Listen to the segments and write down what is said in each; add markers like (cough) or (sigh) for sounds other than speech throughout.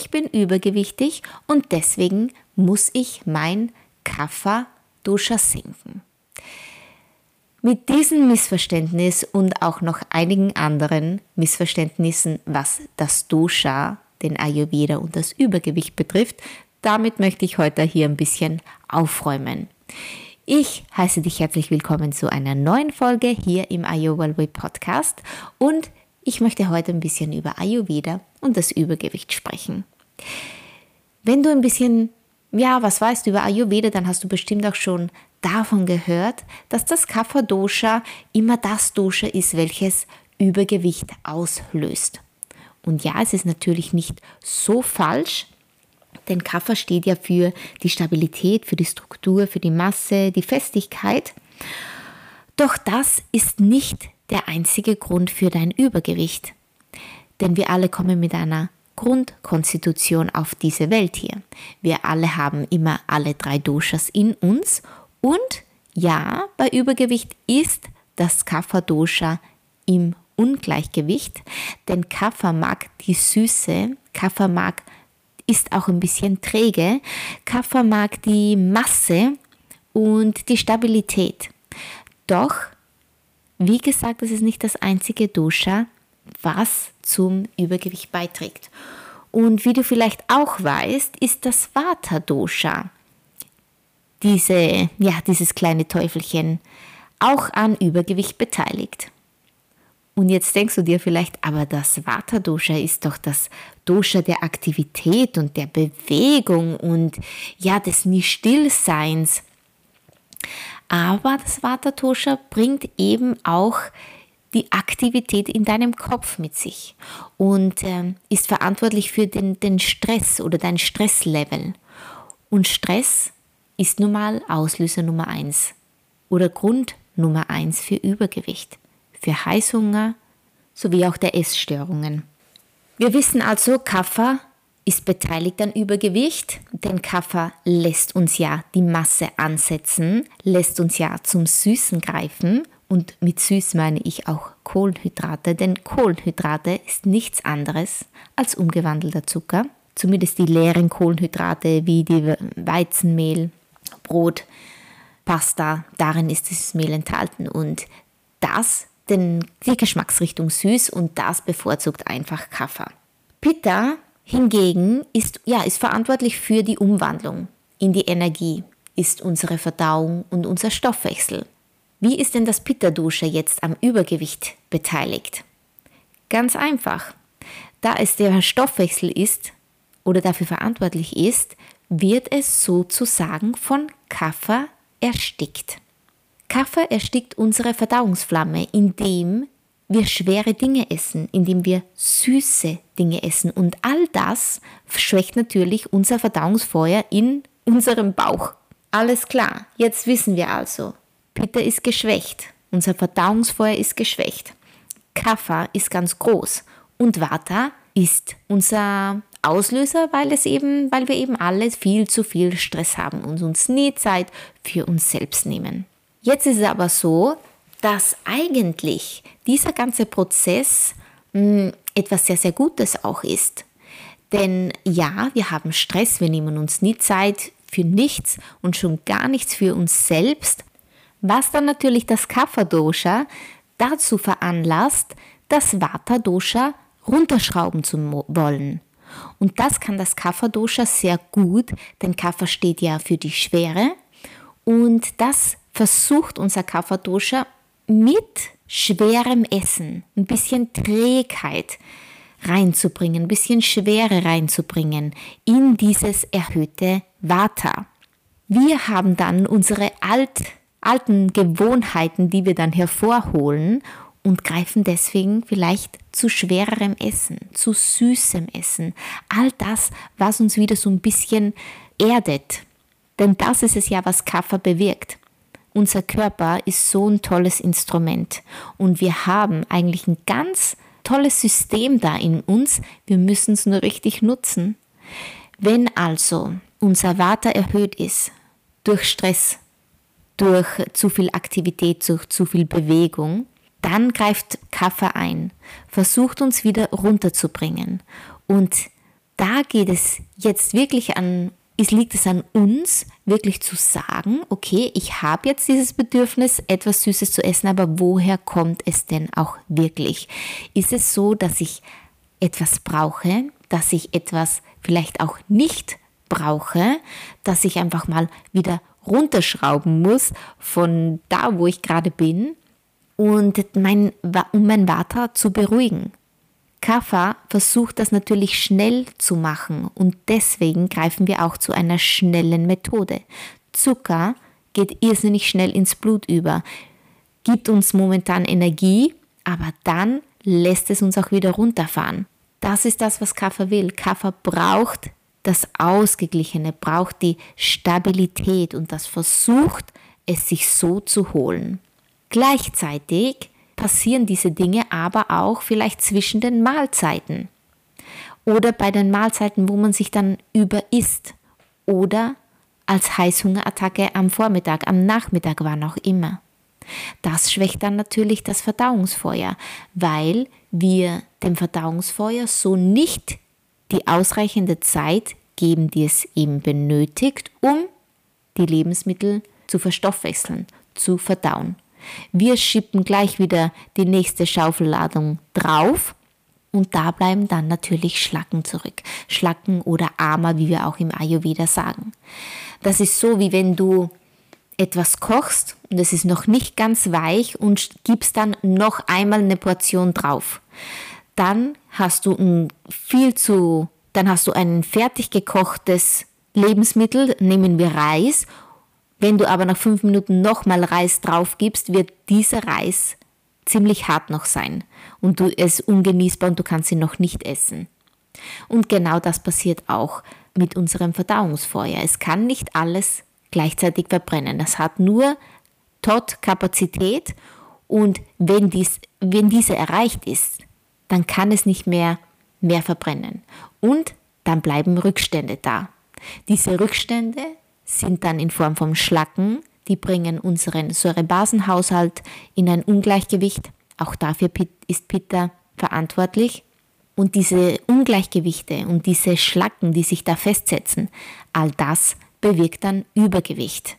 Ich bin übergewichtig und deswegen muss ich mein Kapha-Dosha senken. Mit diesem Missverständnis und auch noch einigen anderen Missverständnissen, was das Dosha, den Ayurveda und das Übergewicht betrifft, damit möchte ich heute hier ein bisschen aufräumen. Ich heiße dich herzlich willkommen zu einer neuen Folge hier im Ayurveda Podcast und ich möchte heute ein bisschen über Ayurveda und das Übergewicht sprechen. Wenn du ein bisschen, ja, was weißt über Ayurveda, dann hast du bestimmt auch schon davon gehört, dass das Kapha Dosha immer das Dosha ist, welches Übergewicht auslöst. Und ja, es ist natürlich nicht so falsch, denn Kapha steht ja für die Stabilität, für die Struktur, für die Masse, die Festigkeit. Doch das ist nicht der einzige Grund für dein Übergewicht. Denn wir alle kommen mit einer Grundkonstitution auf diese Welt hier. Wir alle haben immer alle drei Doshas in uns und ja, bei Übergewicht ist das Kapha-Dosha im Ungleichgewicht, denn Kapha mag die Süße, Kapha mag ist auch ein bisschen träge, Kapha mag die Masse und die Stabilität. Doch wie gesagt, das ist nicht das einzige Dosha, was zum Übergewicht beiträgt. Und wie du vielleicht auch weißt, ist das Vata-Dosha, diese, ja, dieses kleine Teufelchen, auch an Übergewicht beteiligt. Und jetzt denkst du dir vielleicht, aber das Vata-Dosha ist doch das Dosha der Aktivität und der Bewegung und ja, des Nicht-Stillseins. Aber das Vata Dosha bringt eben auch die Aktivität in deinem Kopf mit sich und äh, ist verantwortlich für den, den Stress oder dein Stresslevel. Und Stress ist nun mal Auslöser Nummer eins oder Grund Nummer eins für Übergewicht, für Heißhunger sowie auch der Essstörungen. Wir wissen also, Kaffer ist beteiligt an Übergewicht, denn Kaffer lässt uns ja die Masse ansetzen, lässt uns ja zum Süßen greifen und mit süß meine ich auch Kohlenhydrate, denn Kohlenhydrate ist nichts anderes als umgewandelter Zucker, zumindest die leeren Kohlenhydrate wie die Weizenmehl, Brot, Pasta, darin ist dieses Mehl enthalten und das denn die Geschmacksrichtung süß und das bevorzugt einfach Kaffer. Pitta hingegen ist, ja, ist verantwortlich für die Umwandlung in die Energie, ist unsere Verdauung und unser Stoffwechsel. Wie ist denn das Pitta-Dosha jetzt am Übergewicht beteiligt? Ganz einfach. Da es der Stoffwechsel ist oder dafür verantwortlich ist, wird es sozusagen von Kaffer erstickt. Kaffer erstickt unsere Verdauungsflamme, indem wir schwere Dinge essen, indem wir süße Dinge essen. Und all das schwächt natürlich unser Verdauungsfeuer in unserem Bauch. Alles klar, jetzt wissen wir also, Pitta ist geschwächt, unser Verdauungsfeuer ist geschwächt, Kapha ist ganz groß und Vata ist unser Auslöser, weil es eben, weil wir eben alle viel zu viel Stress haben und uns nie Zeit für uns selbst nehmen. Jetzt ist es aber so, dass eigentlich dieser ganze Prozess hm, etwas sehr, sehr Gutes auch ist. Denn ja, wir haben Stress, wir nehmen uns nie Zeit für nichts und schon gar nichts für uns selbst, was dann natürlich das Kapha-Dosha dazu veranlasst, das Vata-Dosha runterschrauben zu wollen. Und das kann das Kapha-Dosha sehr gut, denn Kapha steht ja für die Schwere und das versucht unser Kapha-Dosha mit schwerem Essen, ein bisschen Trägheit reinzubringen, ein bisschen Schwere reinzubringen in dieses erhöhte Vata. Wir haben dann unsere alt alten Gewohnheiten, die wir dann hervorholen und greifen deswegen vielleicht zu schwererem Essen, zu süßem Essen. All das, was uns wieder so ein bisschen erdet. Denn das ist es ja, was Kaffer bewirkt. Unser Körper ist so ein tolles Instrument und wir haben eigentlich ein ganz tolles System da in uns. Wir müssen es nur richtig nutzen. Wenn also unser Vata erhöht ist durch Stress, durch zu viel Aktivität, durch zu viel Bewegung, dann greift Kaffer ein, versucht uns wieder runterzubringen. Und da geht es jetzt wirklich an, es liegt es an uns, wirklich zu sagen, okay, ich habe jetzt dieses Bedürfnis, etwas Süßes zu essen, aber woher kommt es denn auch wirklich? Ist es so, dass ich etwas brauche, dass ich etwas vielleicht auch nicht brauche, dass ich einfach mal wieder runterschrauben muss von da, wo ich gerade bin und mein, um mein Vata zu beruhigen. Kapha versucht das natürlich schnell zu machen und deswegen greifen wir auch zu einer schnellen Methode. Zucker geht irrsinnig schnell ins Blut über, gibt uns momentan Energie, aber dann lässt es uns auch wieder runterfahren. Das ist das, was Kapha will. Kapha braucht das Ausgeglichene, braucht die Stabilität und das versucht es sich so zu holen. Gleichzeitig passieren diese Dinge aber auch vielleicht zwischen den Mahlzeiten oder bei den Mahlzeiten, wo man sich dann überisst oder als Heißhungerattacke am Vormittag, am Nachmittag, wann auch immer. Das schwächt dann natürlich das Verdauungsfeuer, weil wir dem Verdauungsfeuer so nicht die ausreichende Zeit geben, die es eben benötigt, um die Lebensmittel zu verstoffwechseln, zu verdauen. Wir schippen gleich wieder die nächste Schaufelladung drauf und da bleiben dann natürlich Schlacken zurück. Schlacken oder Ama, wie wir auch im Ayurveda sagen. Das ist so, wie wenn du etwas kochst und es ist noch nicht ganz weich und gibst dann noch einmal eine Portion drauf. Dann hast du ein viel zu, dann hast du ein fertig gekochtes Lebensmittel, nehmen wir Reis wenn du aber nach fünf Minuten nochmal Reis drauf gibst, wird dieser Reis ziemlich hart noch sein und du es ungenießbar und du kannst ihn noch nicht essen. Und genau das passiert auch mit unserem Verdauungsfeuer. Es kann nicht alles gleichzeitig verbrennen. Das hat nur Tot-Kapazität und wenn, dies, wenn diese erreicht ist, dann kann es nicht mehr mehr verbrennen. Und dann bleiben Rückstände da. Diese Rückstände sind dann in Form von Schlacken, die bringen unseren Säurebasenhaushalt in ein Ungleichgewicht. Auch dafür ist Pitta verantwortlich. Und diese Ungleichgewichte und diese Schlacken, die sich da festsetzen, all das bewirkt dann Übergewicht.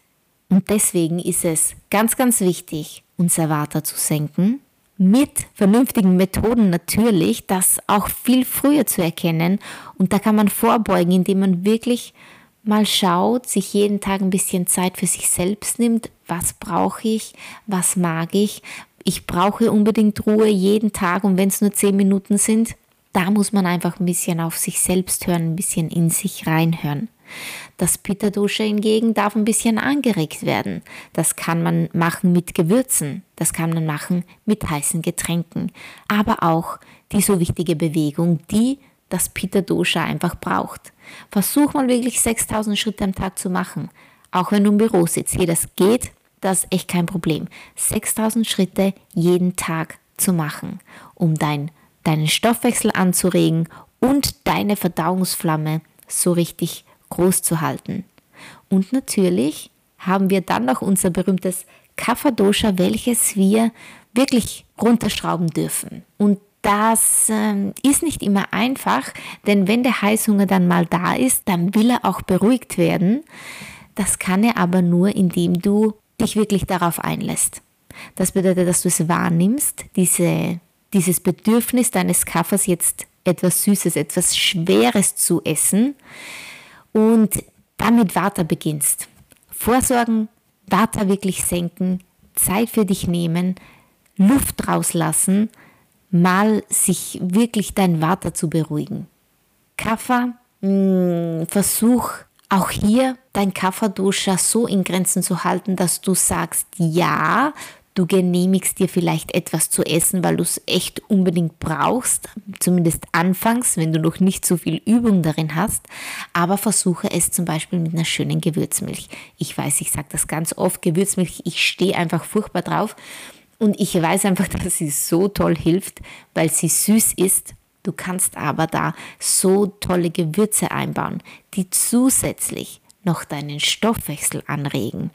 Und deswegen ist es ganz, ganz wichtig, unser Vata zu senken. Mit vernünftigen Methoden natürlich, das auch viel früher zu erkennen. Und da kann man vorbeugen, indem man wirklich mal schaut, sich jeden Tag ein bisschen Zeit für sich selbst nimmt, was brauche ich, was mag ich. Ich brauche unbedingt Ruhe jeden Tag und wenn es nur zehn Minuten sind, da muss man einfach ein bisschen auf sich selbst hören, ein bisschen in sich reinhören. Das Pitta Dosha hingegen darf ein bisschen angeregt werden. Das kann man machen mit Gewürzen, das kann man machen mit heißen Getränken, aber auch die so wichtige Bewegung, die das Pitta Dosha einfach braucht. Versuch mal wirklich 6000 Schritte am Tag zu machen. Auch wenn du im Büro sitzt. Hier, das geht, das ist echt kein Problem. 6000 Schritte jeden Tag zu machen, um dein, deinen Stoffwechsel anzuregen und deine Verdauungsflamme so richtig groß zu halten. Und natürlich haben wir dann noch unser berühmtes Kapha Dosha, welches wir wirklich runterschrauben dürfen. Und das ähm, ist nicht immer einfach, denn wenn der Heißhunger dann mal da ist, dann will er auch beruhigt werden. Das kann er aber nur, indem du dich wirklich darauf einlässt. Das bedeutet, dass du es wahrnimmst, diese, dieses Bedürfnis deines Kaffers jetzt etwas Süßes, etwas Schweres zu essen und damit Vata beginnst. Vorsorgen, Vata wirklich senken, Zeit für dich nehmen, Luft rauslassen, mal sich wirklich dein Vata zu beruhigen. Kapha, mh, mm, versuch Auch hier dein Kafferduscher so in Grenzen zu halten, dass du sagst, ja, du genehmigst dir vielleicht etwas zu essen, weil du es echt unbedingt brauchst, zumindest anfangs, wenn du noch nicht so viel Übung darin hast, aber versuche es zum Beispiel mit einer schönen Gewürzmilch. Ich weiß, ich sage das ganz oft, Gewürzmilch, ich stehe einfach furchtbar drauf und ich weiß einfach, (laughs) dass sie so toll hilft, weil sie süß ist. Du kannst aber da so tolle Gewürze einbauen, die zusätzlich noch deinen Stoffwechsel anregen.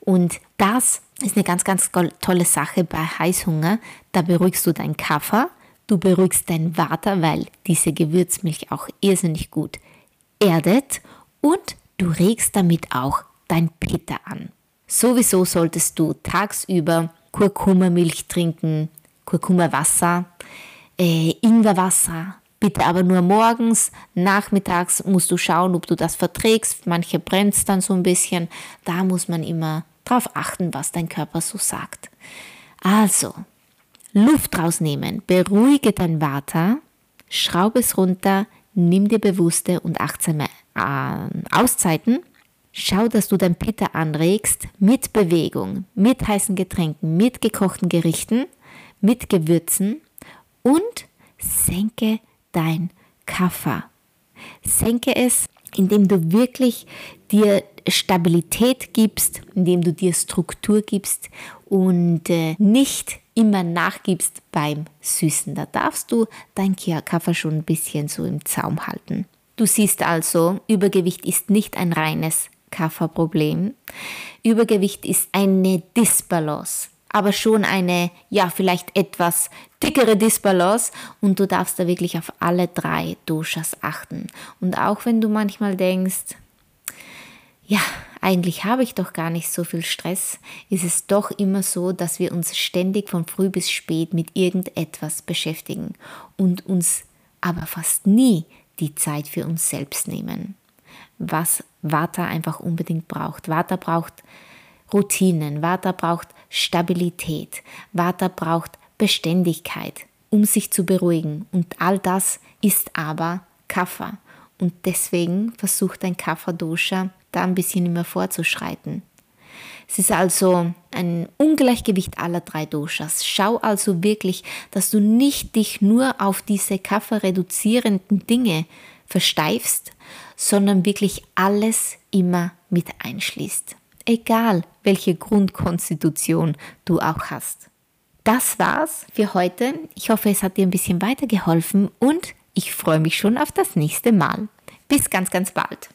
Und das ist eine ganz, ganz tolle Sache bei Heißhunger. Da beruhigst du deinen Kaffer, du beruhigst deinen Water, weil diese Gewürzmilch auch irrsinnig gut erdet und du regst damit auch dein Pitta an. Sowieso solltest du tagsüber Kurkuma-Milch trinken, Kurkuma-Wasser, äh, Ingwerwasser, bitte aber nur morgens, nachmittags musst du schauen, ob du das verträgst. Manche brennt es dann so ein bisschen. Da muss man immer darauf achten, was dein Körper so sagt. Also, Luft rausnehmen, beruhige dein Vata, schraube es runter, nimm dir bewusste und achtsame äh, Auszeiten. Schau, dass du dein Pitta anregst mit Bewegung, mit heißen Getränken, mit gekochten Gerichten, mit Gewürzen und senke dein Kaffer. Senke es, indem du wirklich dir Stabilität gibst, indem du dir Struktur gibst und äh, nicht immer nachgibst beim Süßen. Da darfst du dein Kaffer schon ein bisschen so im Zaum halten. Du siehst also, Übergewicht ist nicht ein reines Kafferproblem. Übergewicht ist eine Disbalance aber schon eine, ja, vielleicht etwas dickere Disbalance und du darfst da wirklich auf alle drei Doshas achten. Und auch wenn du manchmal denkst, ja, eigentlich habe ich doch gar nicht so viel Stress, ist es doch immer so, dass wir uns ständig von früh bis spät mit irgendetwas beschäftigen und uns aber fast nie die Zeit für uns selbst nehmen. Was Vata einfach unbedingt braucht. Vata braucht Routinen, Vata braucht Stabilität. Vata braucht Beständigkeit, um sich zu beruhigen. Und all das ist aber Kapha. Und deswegen versucht ein Kapha-Dosha da ein bisschen immer vorzuschreiten. Es ist also ein Ungleichgewicht aller drei Doshas. Schau also wirklich, dass du nicht dich nur auf diese Kapha-reduzierenden Dinge versteifst, sondern wirklich alles immer mit einschließt egal welche Grundkonstitution du auch hast. Das war's für heute. Ich hoffe, es hat dir ein bisschen weitergeholfen und ich freue mich schon auf das nächste Mal. Bis ganz, ganz bald.